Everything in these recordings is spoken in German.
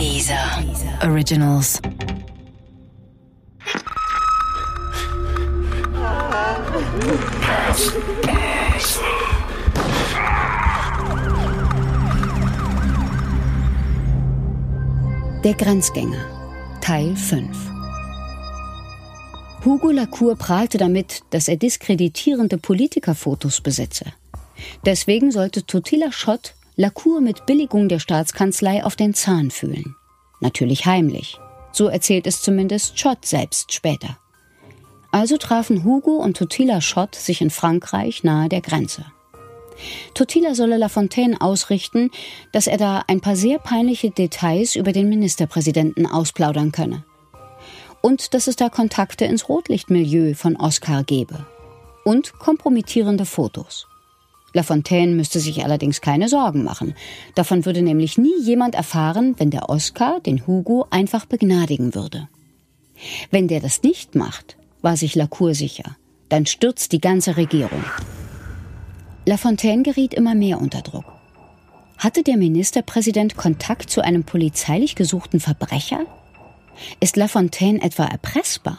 Dieser Originals. Der Grenzgänger Teil 5 Hugo Lacour prahlte damit, dass er diskreditierende Politikerfotos besitze. Deswegen sollte Totila Schott Lacour mit Billigung der Staatskanzlei auf den Zahn fühlen. Natürlich heimlich. So erzählt es zumindest Schott selbst später. Also trafen Hugo und Totila Schott sich in Frankreich nahe der Grenze. Totila solle Lafontaine ausrichten, dass er da ein paar sehr peinliche Details über den Ministerpräsidenten ausplaudern könne. Und dass es da Kontakte ins Rotlichtmilieu von Oscar gebe. Und kompromittierende Fotos. Lafontaine müsste sich allerdings keine Sorgen machen. Davon würde nämlich nie jemand erfahren, wenn der Oscar den Hugo einfach begnadigen würde. Wenn der das nicht macht, war sich Lacour sicher, dann stürzt die ganze Regierung. Lafontaine geriet immer mehr unter Druck. Hatte der Ministerpräsident Kontakt zu einem polizeilich gesuchten Verbrecher? Ist Lafontaine etwa erpressbar?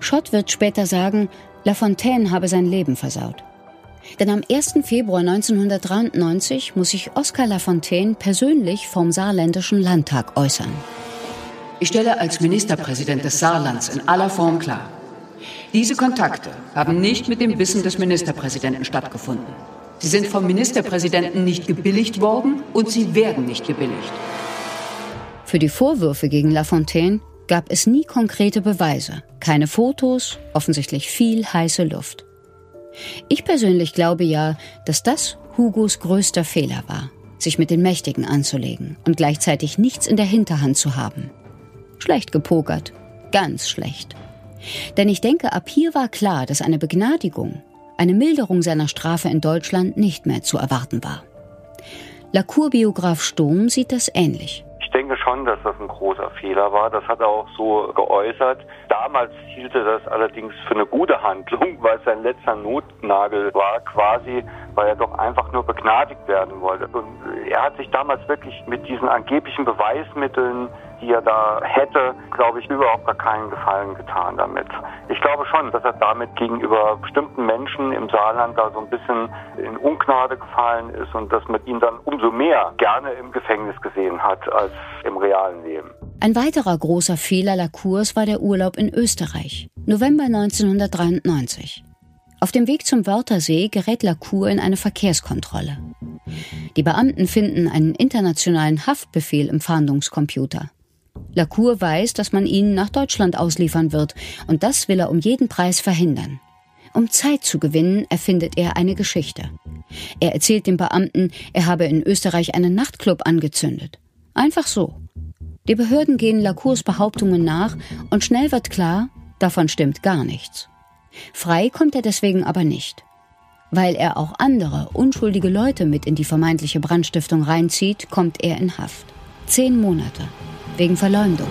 Schott wird später sagen, Lafontaine habe sein Leben versaut. Denn am 1. Februar 1993 muss sich Oskar Lafontaine persönlich vom saarländischen Landtag äußern. Ich stelle als Ministerpräsident des Saarlands in aller Form klar, diese Kontakte haben nicht mit dem Wissen des Ministerpräsidenten stattgefunden. Sie sind vom Ministerpräsidenten nicht gebilligt worden und sie werden nicht gebilligt. Für die Vorwürfe gegen Lafontaine gab es nie konkrete Beweise, keine Fotos, offensichtlich viel heiße Luft. Ich persönlich glaube ja, dass das Hugos größter Fehler war, sich mit den Mächtigen anzulegen und gleichzeitig nichts in der Hinterhand zu haben. Schlecht gepokert, ganz schlecht. Denn ich denke, ab hier war klar, dass eine Begnadigung, eine Milderung seiner Strafe in Deutschland nicht mehr zu erwarten war. Lacour-Biograf Sturm sieht das ähnlich schon, dass das ein großer Fehler war. Das hat er auch so geäußert. Damals hielt er das allerdings für eine gute Handlung, weil es sein letzter Notnagel war, quasi, weil er doch einfach nur begnadigt werden wollte. Und er hat sich damals wirklich mit diesen angeblichen Beweismitteln die er da hätte, glaube ich, überhaupt gar keinen Gefallen getan damit. Ich glaube schon, dass er damit gegenüber bestimmten Menschen im Saarland da so ein bisschen in Ungnade gefallen ist und dass man ihn dann umso mehr gerne im Gefängnis gesehen hat als im realen Leben. Ein weiterer großer Fehler Lacours war der Urlaub in Österreich, November 1993. Auf dem Weg zum Wörthersee gerät Lacour in eine Verkehrskontrolle. Die Beamten finden einen internationalen Haftbefehl im Fahndungscomputer. Lacour weiß, dass man ihn nach Deutschland ausliefern wird, und das will er um jeden Preis verhindern. Um Zeit zu gewinnen, erfindet er eine Geschichte. Er erzählt dem Beamten, er habe in Österreich einen Nachtclub angezündet. Einfach so. Die Behörden gehen Lacours Behauptungen nach und schnell wird klar, davon stimmt gar nichts. Frei kommt er deswegen aber nicht. Weil er auch andere, unschuldige Leute mit in die vermeintliche Brandstiftung reinzieht, kommt er in Haft. Zehn Monate wegen Verleumdung.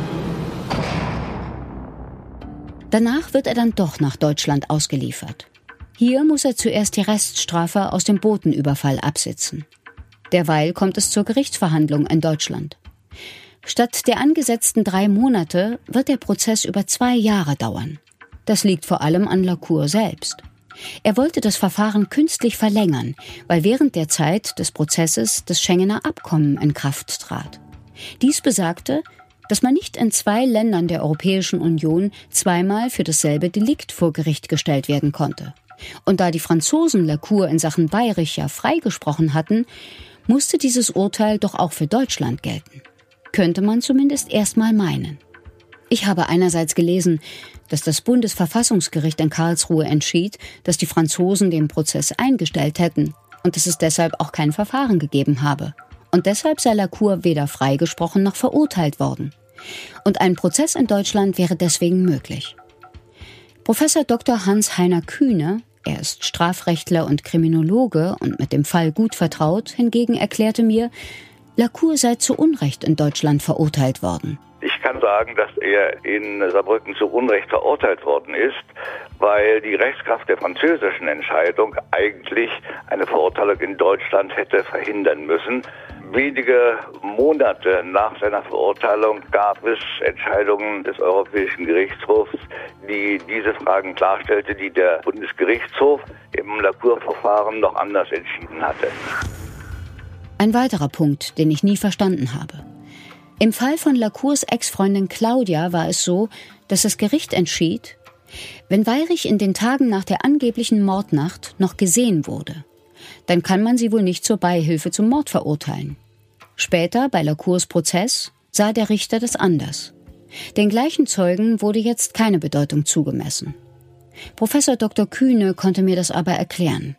Danach wird er dann doch nach Deutschland ausgeliefert. Hier muss er zuerst die Reststrafe aus dem Botenüberfall absitzen. Derweil kommt es zur Gerichtsverhandlung in Deutschland. Statt der angesetzten drei Monate wird der Prozess über zwei Jahre dauern. Das liegt vor allem an Lacour selbst. Er wollte das Verfahren künstlich verlängern, weil während der Zeit des Prozesses das Schengener Abkommen in Kraft trat. Dies besagte, dass man nicht in zwei Ländern der Europäischen Union zweimal für dasselbe Delikt vor Gericht gestellt werden konnte. Und da die Franzosen Lacour in Sachen Bayrich ja freigesprochen hatten, musste dieses Urteil doch auch für Deutschland gelten. Könnte man zumindest erstmal meinen. Ich habe einerseits gelesen, dass das Bundesverfassungsgericht in Karlsruhe entschied, dass die Franzosen den Prozess eingestellt hätten und dass es deshalb auch kein Verfahren gegeben habe und deshalb sei Lacour weder freigesprochen noch verurteilt worden. Und ein Prozess in Deutschland wäre deswegen möglich. Professor Dr. Hans-Heiner Kühne, er ist Strafrechtler und Kriminologe und mit dem Fall gut vertraut, hingegen erklärte mir, Lacour sei zu Unrecht in Deutschland verurteilt worden. Ich kann sagen, dass er in Saarbrücken zu Unrecht verurteilt worden ist, weil die Rechtskraft der französischen Entscheidung eigentlich eine Verurteilung in Deutschland hätte verhindern müssen. Wenige Monate nach seiner Verurteilung gab es Entscheidungen des Europäischen Gerichtshofs, die diese Fragen klarstellte, die der Bundesgerichtshof im Lacour-Verfahren noch anders entschieden hatte. Ein weiterer Punkt, den ich nie verstanden habe. Im Fall von Lacours Ex-Freundin Claudia war es so, dass das Gericht entschied, wenn Weirich in den Tagen nach der angeblichen Mordnacht noch gesehen wurde, dann kann man sie wohl nicht zur Beihilfe zum Mord verurteilen. Später, bei Lacours Prozess, sah der Richter das anders. Den gleichen Zeugen wurde jetzt keine Bedeutung zugemessen. Professor Dr. Kühne konnte mir das aber erklären.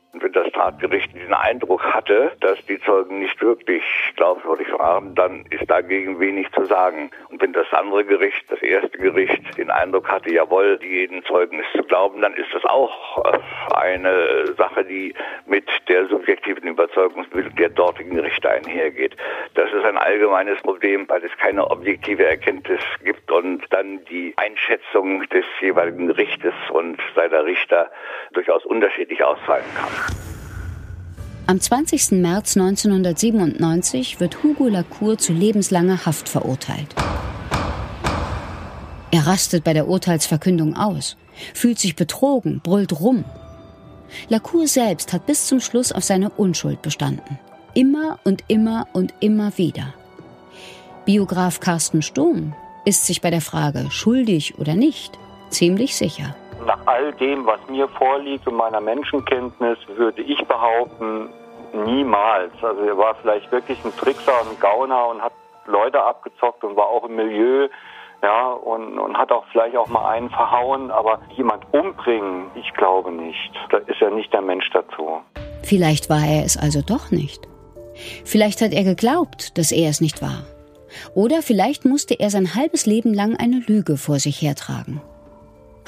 Tatgericht diesen Eindruck hatte, dass die Zeugen nicht wirklich glaubwürdig waren, dann ist dagegen wenig zu sagen. Und wenn das andere Gericht, das erste Gericht, den Eindruck hatte, jawohl, jeden Zeugen ist zu glauben, dann ist das auch äh, eine Sache, die mit der subjektiven Überzeugungsbildung der dortigen Richter einhergeht. Das ist ein allgemeines Problem, weil es keine objektive Erkenntnis gibt und dann die Einschätzung des jeweiligen Gerichtes und seiner Richter durchaus unterschiedlich ausfallen kann. Am 20. März 1997 wird Hugo Lacour zu lebenslanger Haft verurteilt. Er rastet bei der Urteilsverkündung aus, fühlt sich betrogen, brüllt rum. Lacour selbst hat bis zum Schluss auf seine Unschuld bestanden. Immer und immer und immer wieder. Biograf Carsten Sturm ist sich bei der Frage schuldig oder nicht ziemlich sicher nach all dem, was mir vorliegt und meiner Menschenkenntnis, würde ich behaupten, niemals. Also er war vielleicht wirklich ein Trickser, ein Gauner und hat Leute abgezockt und war auch im Milieu, ja, und, und hat auch vielleicht auch mal einen verhauen, aber jemand umbringen, ich glaube nicht. Da ist er nicht der Mensch dazu. Vielleicht war er es also doch nicht. Vielleicht hat er geglaubt, dass er es nicht war. Oder vielleicht musste er sein halbes Leben lang eine Lüge vor sich hertragen.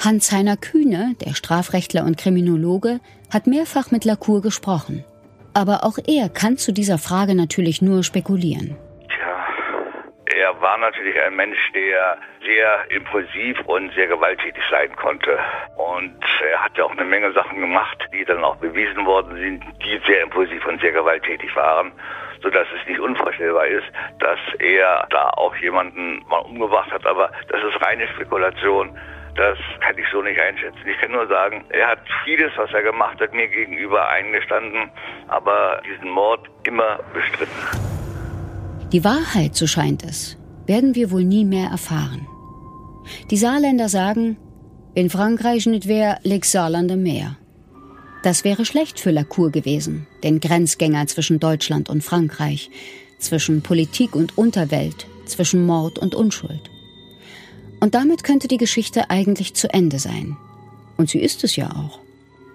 Hans-Heiner Kühne, der Strafrechtler und Kriminologe, hat mehrfach mit Lacour gesprochen. Aber auch er kann zu dieser Frage natürlich nur spekulieren. Tja, er war natürlich ein Mensch, der sehr impulsiv und sehr gewalttätig sein konnte. Und er hat ja auch eine Menge Sachen gemacht, die dann auch bewiesen worden sind, die sehr impulsiv und sehr gewalttätig waren sodass es nicht unvorstellbar ist, dass er da auch jemanden mal umgebracht hat. Aber das ist reine Spekulation. Das kann ich so nicht einschätzen. Ich kann nur sagen, er hat vieles, was er gemacht hat, mir gegenüber eingestanden, aber diesen Mord immer bestritten. Die Wahrheit, so scheint es, werden wir wohl nie mehr erfahren. Die Saarländer sagen, in Frankreich nicht wer liegt Saarlande mehr. Das wäre schlecht für Lacour gewesen, den Grenzgänger zwischen Deutschland und Frankreich, zwischen Politik und Unterwelt, zwischen Mord und Unschuld. Und damit könnte die Geschichte eigentlich zu Ende sein. Und sie ist es ja auch.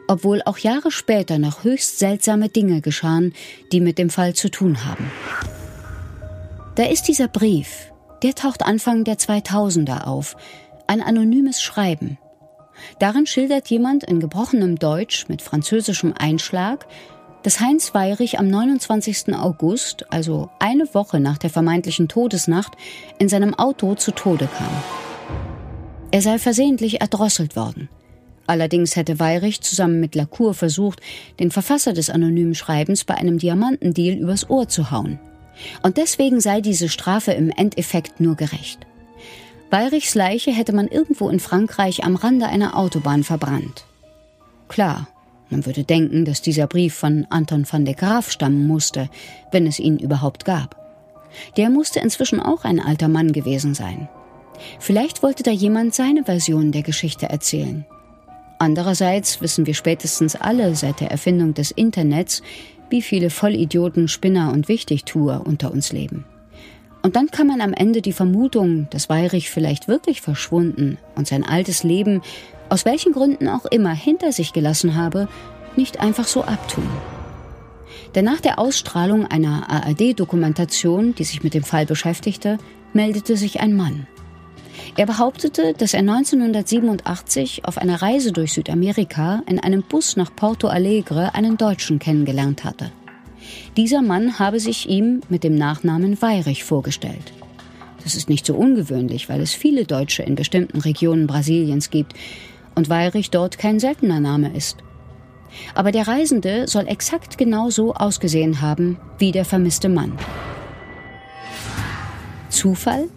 Obwohl auch Jahre später noch höchst seltsame Dinge geschahen, die mit dem Fall zu tun haben. Da ist dieser Brief, der taucht Anfang der 2000er auf, ein anonymes Schreiben. Darin schildert jemand in gebrochenem Deutsch mit französischem Einschlag, dass Heinz Weyrich am 29. August, also eine Woche nach der vermeintlichen Todesnacht, in seinem Auto zu Tode kam. Er sei versehentlich erdrosselt worden. Allerdings hätte Weyrich zusammen mit Lacour versucht, den Verfasser des anonymen Schreibens bei einem Diamantendeal übers Ohr zu hauen. Und deswegen sei diese Strafe im Endeffekt nur gerecht. Weyrichs Leiche hätte man irgendwo in Frankreich am Rande einer Autobahn verbrannt. Klar, man würde denken, dass dieser Brief von Anton van de Graaf stammen musste, wenn es ihn überhaupt gab. Der musste inzwischen auch ein alter Mann gewesen sein. Vielleicht wollte da jemand seine Version der Geschichte erzählen. Andererseits wissen wir spätestens alle seit der Erfindung des Internets, wie viele Vollidioten, Spinner und Wichtigtuer unter uns leben. Und dann kann man am Ende die Vermutung, dass Weyrich vielleicht wirklich verschwunden und sein altes Leben, aus welchen Gründen auch immer, hinter sich gelassen habe, nicht einfach so abtun. Denn nach der Ausstrahlung einer ARD-Dokumentation, die sich mit dem Fall beschäftigte, meldete sich ein Mann. Er behauptete, dass er 1987 auf einer Reise durch Südamerika in einem Bus nach Porto Alegre einen Deutschen kennengelernt hatte. Dieser Mann habe sich ihm mit dem Nachnamen Weyrich vorgestellt. Das ist nicht so ungewöhnlich, weil es viele Deutsche in bestimmten Regionen Brasiliens gibt und Weirich dort kein seltener Name ist. Aber der Reisende soll exakt genau so ausgesehen haben wie der vermisste Mann. Zufall?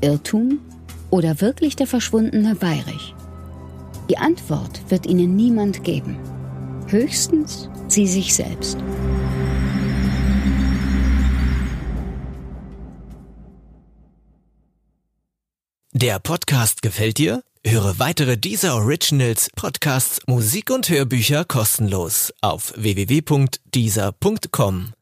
Irrtum? Oder wirklich der verschwundene Weirich? Die Antwort wird Ihnen niemand geben. Höchstens Sie sich selbst. Der Podcast gefällt dir? Höre weitere dieser Originals, Podcasts, Musik und Hörbücher kostenlos auf www.dieser.com.